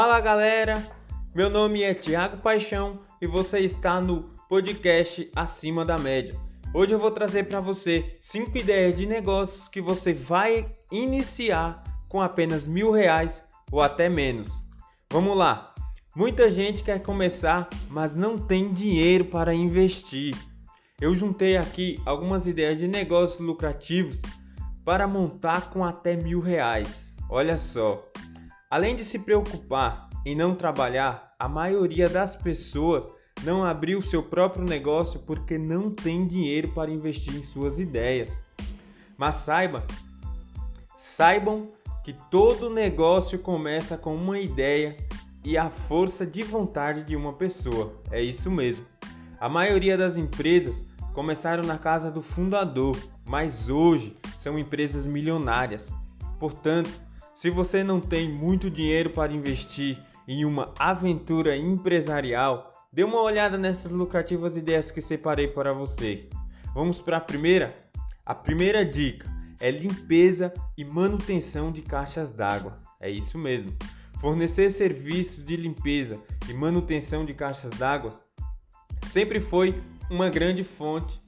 Fala galera, meu nome é Tiago Paixão e você está no podcast Acima da Média. Hoje eu vou trazer para você 5 ideias de negócios que você vai iniciar com apenas mil reais ou até menos. Vamos lá! Muita gente quer começar, mas não tem dinheiro para investir. Eu juntei aqui algumas ideias de negócios lucrativos para montar com até mil reais. Olha só, Além de se preocupar em não trabalhar, a maioria das pessoas não abriu seu próprio negócio porque não tem dinheiro para investir em suas ideias. Mas saiba, saibam que todo negócio começa com uma ideia e a força de vontade de uma pessoa. É isso mesmo. A maioria das empresas começaram na casa do fundador, mas hoje são empresas milionárias. Portanto, se você não tem muito dinheiro para investir em uma aventura empresarial, dê uma olhada nessas lucrativas ideias que separei para você. Vamos para a primeira? A primeira dica é limpeza e manutenção de caixas d'água. É isso mesmo. Fornecer serviços de limpeza e manutenção de caixas d'água sempre foi uma grande fonte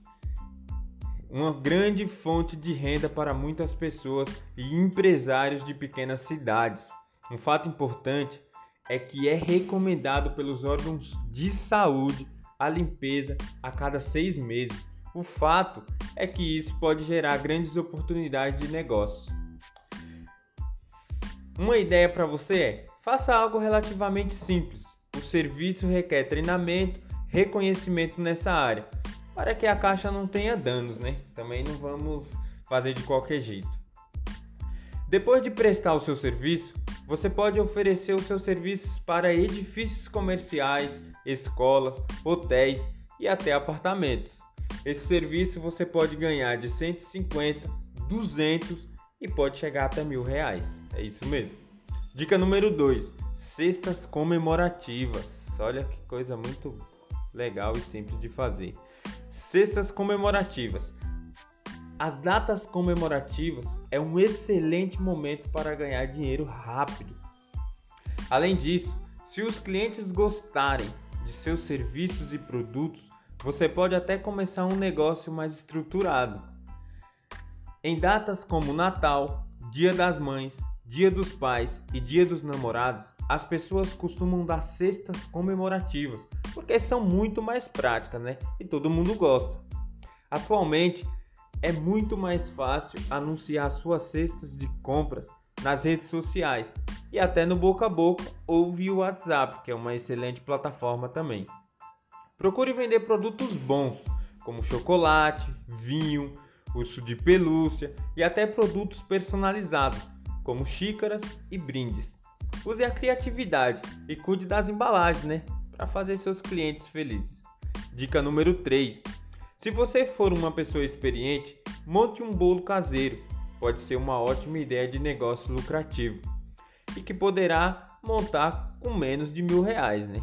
uma grande fonte de renda para muitas pessoas e empresários de pequenas cidades. Um fato importante é que é recomendado pelos órgãos de saúde a limpeza a cada seis meses. O fato é que isso pode gerar grandes oportunidades de negócio. Uma ideia para você é: faça algo relativamente simples. O serviço requer treinamento, reconhecimento nessa área para que a caixa não tenha danos, né? Também não vamos fazer de qualquer jeito. Depois de prestar o seu serviço, você pode oferecer os seus serviços para edifícios comerciais, escolas, hotéis e até apartamentos. Esse serviço você pode ganhar de 150, 200 e pode chegar até mil reais. É isso mesmo. Dica número 2: cestas comemorativas. Olha que coisa muito legal e simples de fazer. Cestas comemorativas. As datas comemorativas é um excelente momento para ganhar dinheiro rápido. Além disso, se os clientes gostarem de seus serviços e produtos, você pode até começar um negócio mais estruturado. Em datas como Natal, Dia das Mães, Dia dos Pais e Dia dos Namorados, as pessoas costumam dar cestas comemorativas porque são muito mais práticas, né? E todo mundo gosta. Atualmente é muito mais fácil anunciar suas cestas de compras nas redes sociais e até no boca a boca ou via WhatsApp, que é uma excelente plataforma também. Procure vender produtos bons, como chocolate, vinho, urso de pelúcia e até produtos personalizados, como xícaras e brindes. Use a criatividade e cuide das embalagens, né? Para fazer seus clientes felizes. Dica número 3. Se você for uma pessoa experiente, monte um bolo caseiro. Pode ser uma ótima ideia de negócio lucrativo e que poderá montar com menos de mil reais, né?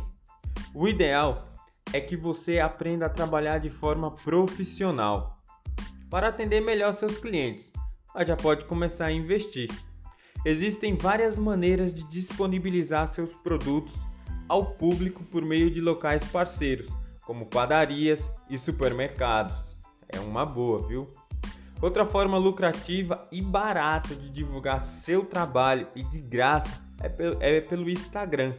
O ideal é que você aprenda a trabalhar de forma profissional para atender melhor seus clientes, mas já pode começar a investir. Existem várias maneiras de disponibilizar seus produtos ao público por meio de locais parceiros, como padarias e supermercados. É uma boa, viu? Outra forma lucrativa e barata de divulgar seu trabalho e de graça é pelo, é pelo Instagram.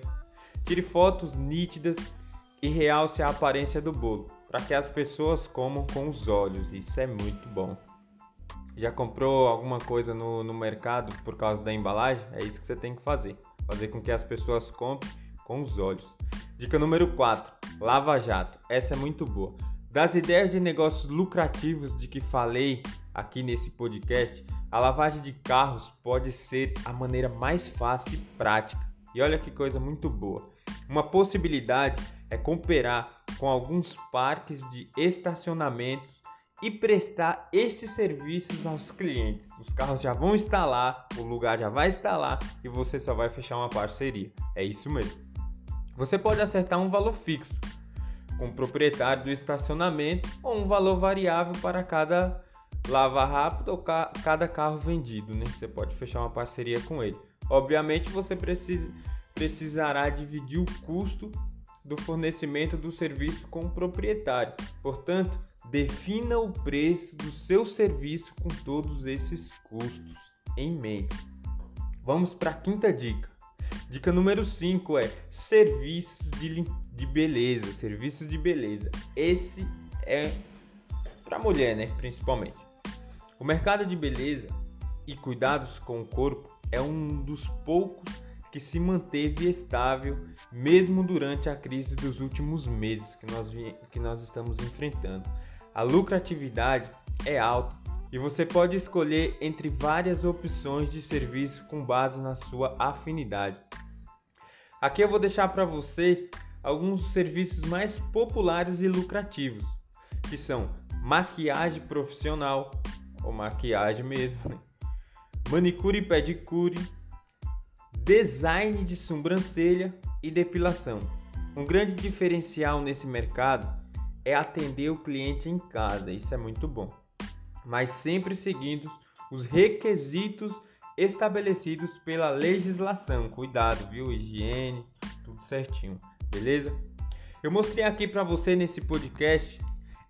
Tire fotos nítidas e realce a aparência do bolo, para que as pessoas comam com os olhos. Isso é muito bom. Já comprou alguma coisa no, no mercado por causa da embalagem? É isso que você tem que fazer. Fazer com que as pessoas comprem com os olhos. Dica número 4: Lava Jato. Essa é muito boa. Das ideias de negócios lucrativos de que falei aqui nesse podcast, a lavagem de carros pode ser a maneira mais fácil e prática. E olha que coisa muito boa. Uma possibilidade é cooperar com alguns parques de estacionamentos e prestar estes serviços aos clientes. Os carros já vão estar lá, o lugar já vai estar lá e você só vai fechar uma parceria. É isso mesmo. Você pode acertar um valor fixo com o proprietário do estacionamento ou um valor variável para cada lava rápido ou ca cada carro vendido, né? Você pode fechar uma parceria com ele. Obviamente você precisa precisará dividir o custo do fornecimento do serviço com o proprietário. Portanto, defina o preço do seu serviço com todos esses custos em mente. Vamos para a quinta dica. Dica número 5 é serviços de, de beleza. Serviços de beleza. Esse é para mulher, né? Principalmente. O mercado de beleza e cuidados com o corpo é um dos poucos que se manteve estável mesmo durante a crise dos últimos meses que nós, que nós estamos enfrentando. A lucratividade é alta e você pode escolher entre várias opções de serviço com base na sua afinidade. Aqui eu vou deixar para você alguns serviços mais populares e lucrativos, que são maquiagem profissional, ou maquiagem mesmo, né? manicure e pedicure, design de sobrancelha e depilação. Um grande diferencial nesse mercado é atender o cliente em casa, isso é muito bom, mas sempre seguindo os requisitos estabelecidos pela legislação. Cuidado, viu? Higiene, tudo certinho, beleza? Eu mostrei aqui para você nesse podcast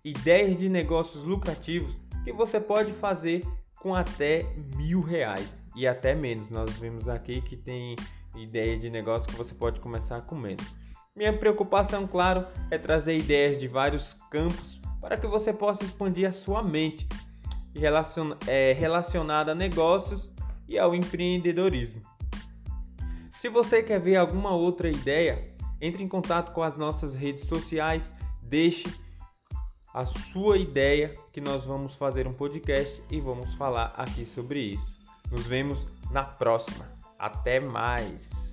ideias de negócios lucrativos que você pode fazer com até mil reais e até menos. Nós vimos aqui que tem ideia de negócio que você pode começar com menos. Minha preocupação, claro, é trazer ideias de vários campos para que você possa expandir a sua mente é, relacionada a negócios e ao empreendedorismo. Se você quer ver alguma outra ideia, entre em contato com as nossas redes sociais, deixe a sua ideia que nós vamos fazer um podcast e vamos falar aqui sobre isso. Nos vemos na próxima. Até mais!